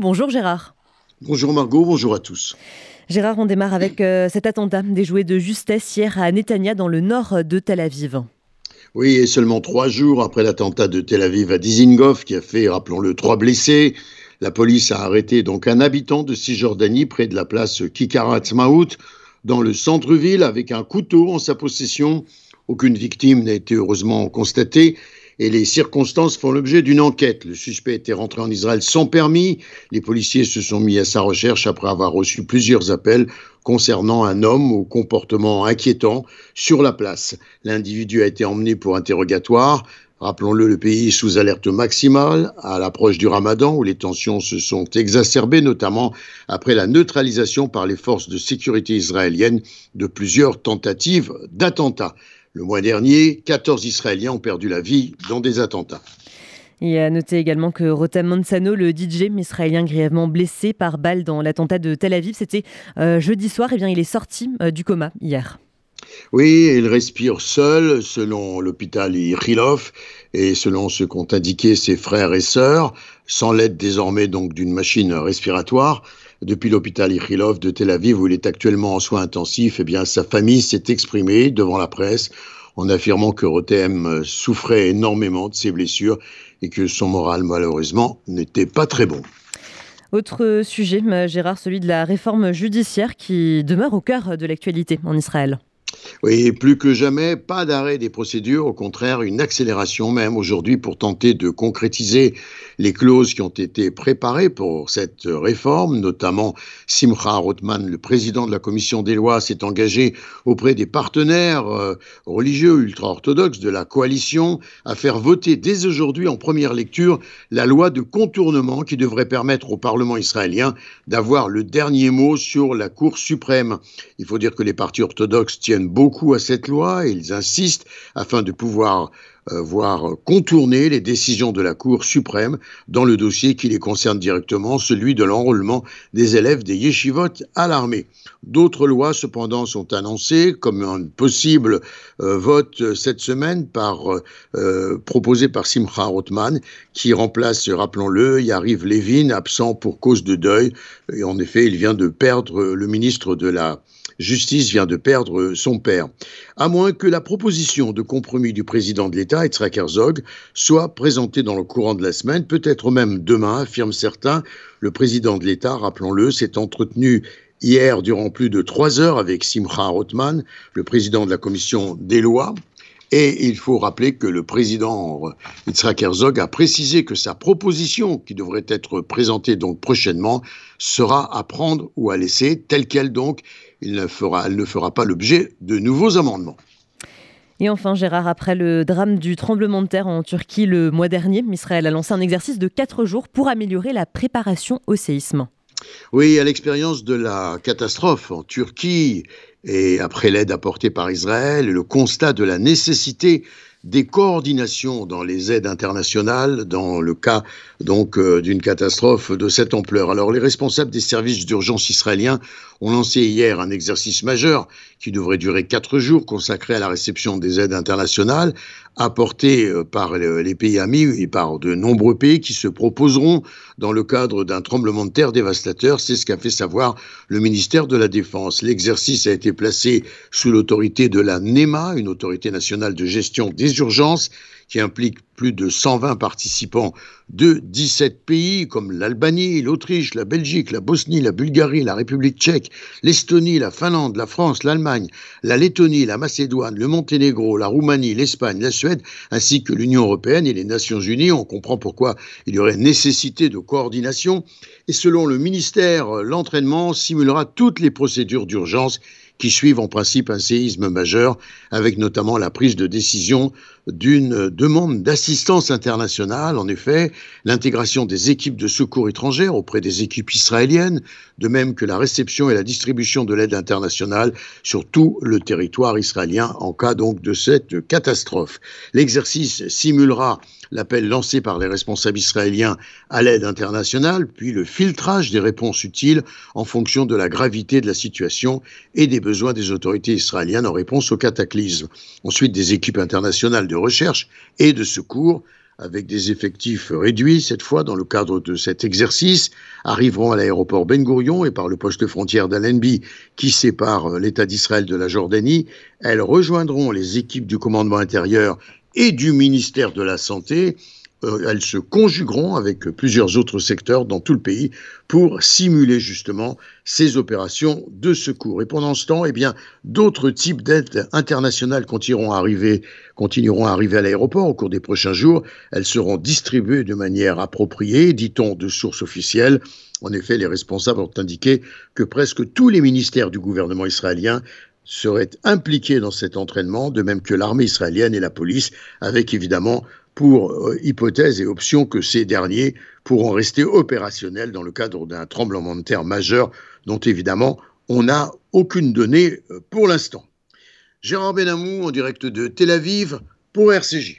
Bonjour Gérard. Bonjour Margot, bonjour à tous. Gérard, on démarre avec euh, cet attentat déjoué de justesse hier à Netanya dans le nord de Tel Aviv. Oui, et seulement trois jours après l'attentat de Tel Aviv à Dizengoff, qui a fait, rappelons-le, trois blessés, la police a arrêté donc un habitant de Cisjordanie près de la place Kikarat Maout, dans le centre-ville, avec un couteau en sa possession. Aucune victime n'a été heureusement constatée et les circonstances font l'objet d'une enquête. Le suspect était rentré en Israël sans permis. Les policiers se sont mis à sa recherche après avoir reçu plusieurs appels concernant un homme au comportement inquiétant sur la place. L'individu a été emmené pour interrogatoire. Rappelons-le, le pays est sous alerte maximale à l'approche du ramadan où les tensions se sont exacerbées, notamment après la neutralisation par les forces de sécurité israéliennes de plusieurs tentatives d'attentats. Le mois dernier, 14 Israéliens ont perdu la vie dans des attentats. Et à noter également que Rotem Mansano, le DJ israélien grièvement blessé par balle dans l'attentat de Tel Aviv, c'était euh, jeudi soir, et eh bien il est sorti euh, du coma hier. Oui, il respire seul, selon l'hôpital Ichilov, et selon ce qu'ont indiqué ses frères et sœurs, sans l'aide désormais donc d'une machine respiratoire. Depuis l'hôpital Ichilov de Tel Aviv, où il est actuellement en soins intensifs, eh bien, sa famille s'est exprimée devant la presse en affirmant que Rotem souffrait énormément de ses blessures et que son moral, malheureusement, n'était pas très bon. Autre sujet, Gérard, celui de la réforme judiciaire qui demeure au cœur de l'actualité en Israël. Oui, plus que jamais, pas d'arrêt des procédures, au contraire, une accélération même aujourd'hui pour tenter de concrétiser les clauses qui ont été préparées pour cette réforme, notamment Simcha Rothman, le président de la commission des lois, s'est engagé auprès des partenaires euh, religieux ultra-orthodoxes de la coalition à faire voter dès aujourd'hui en première lecture la loi de contournement qui devrait permettre au Parlement israélien d'avoir le dernier mot sur la Cour suprême. Il faut dire que les partis orthodoxes tiennent beaucoup à cette loi et ils insistent afin de pouvoir euh, voir contourner les décisions de la Cour suprême dans le dossier qui les concerne directement, celui de l'enrôlement des élèves des yeshivot à l'armée. D'autres lois, cependant, sont annoncées comme un possible euh, vote cette semaine par, euh, proposé par Simcha Rothman, qui remplace, rappelons-le, Yariv Levin, absent pour cause de deuil. Et en effet, il vient de perdre le ministre de la Justice vient de perdre son père. À moins que la proposition de compromis du président de l'État, Yitzhak Herzog, soit présentée dans le courant de la semaine, peut-être même demain, affirment certains. Le président de l'État, rappelons-le, s'est entretenu hier durant plus de trois heures avec Simcha Rothman, le président de la commission des lois, et il faut rappeler que le président Yitzhak Herzog a précisé que sa proposition, qui devrait être présentée donc prochainement, sera à prendre ou à laisser, telle qu'elle donc. Il ne fera, elle ne fera pas l'objet de nouveaux amendements. Et enfin, Gérard, après le drame du tremblement de terre en Turquie le mois dernier, Israël a lancé un exercice de quatre jours pour améliorer la préparation au séisme. Oui, à l'expérience de la catastrophe en Turquie et après l'aide apportée par Israël, le constat de la nécessité des coordinations dans les aides internationales dans le cas donc euh, d'une catastrophe de cette ampleur. Alors les responsables des services d'urgence israéliens ont lancé hier un exercice majeur qui devrait durer quatre jours consacré à la réception des aides internationales apportées euh, par les pays amis et par de nombreux pays qui se proposeront dans le cadre d'un tremblement de terre dévastateur. C'est ce qu'a fait savoir le ministère de la Défense. L'exercice a été placé sous l'autorité de la NEMA, une autorité nationale de gestion des urgences qui implique plus de 120 participants de 17 pays comme l'Albanie, l'Autriche, la Belgique, la Bosnie, la Bulgarie, la République tchèque, l'Estonie, la Finlande, la France, l'Allemagne, la Lettonie, la Macédoine, le Monténégro, la Roumanie, l'Espagne, la Suède, ainsi que l'Union européenne et les Nations unies. On comprend pourquoi il y aurait nécessité de coordination. Et selon le ministère, l'entraînement simulera toutes les procédures d'urgence qui suivent en principe un séisme majeur, avec notamment la prise de décision d'une demande d'assistance internationale, en effet, l'intégration des équipes de secours étrangères auprès des équipes israéliennes, de même que la réception et la distribution de l'aide internationale sur tout le territoire israélien en cas donc de cette catastrophe. L'exercice simulera l'appel lancé par les responsables israéliens à l'aide internationale, puis le filtrage des réponses utiles en fonction de la gravité de la situation et des besoins des autorités israéliennes en réponse au cataclysme. Ensuite, des équipes internationales de recherche et de secours avec des effectifs réduits cette fois dans le cadre de cet exercice, arriveront à l'aéroport Ben Gurion et par le poste frontière d'Alenby qui sépare l'État d'Israël de la Jordanie. Elles rejoindront les équipes du commandement intérieur et du ministère de la Santé elles se conjugueront avec plusieurs autres secteurs dans tout le pays pour simuler justement ces opérations de secours. Et pendant ce temps, eh bien, d'autres types d'aides internationales continueront à arriver, continueront à arriver à l'aéroport au cours des prochains jours. Elles seront distribuées de manière appropriée, dit-on de sources officielles. En effet, les responsables ont indiqué que presque tous les ministères du gouvernement israélien seraient impliqués dans cet entraînement, de même que l'armée israélienne et la police, avec évidemment pour euh, hypothèse et option que ces derniers pourront rester opérationnels dans le cadre d'un tremblement de terre majeur dont évidemment on n'a aucune donnée euh, pour l'instant. Gérard Benamou en direct de Tel Aviv pour RCJ.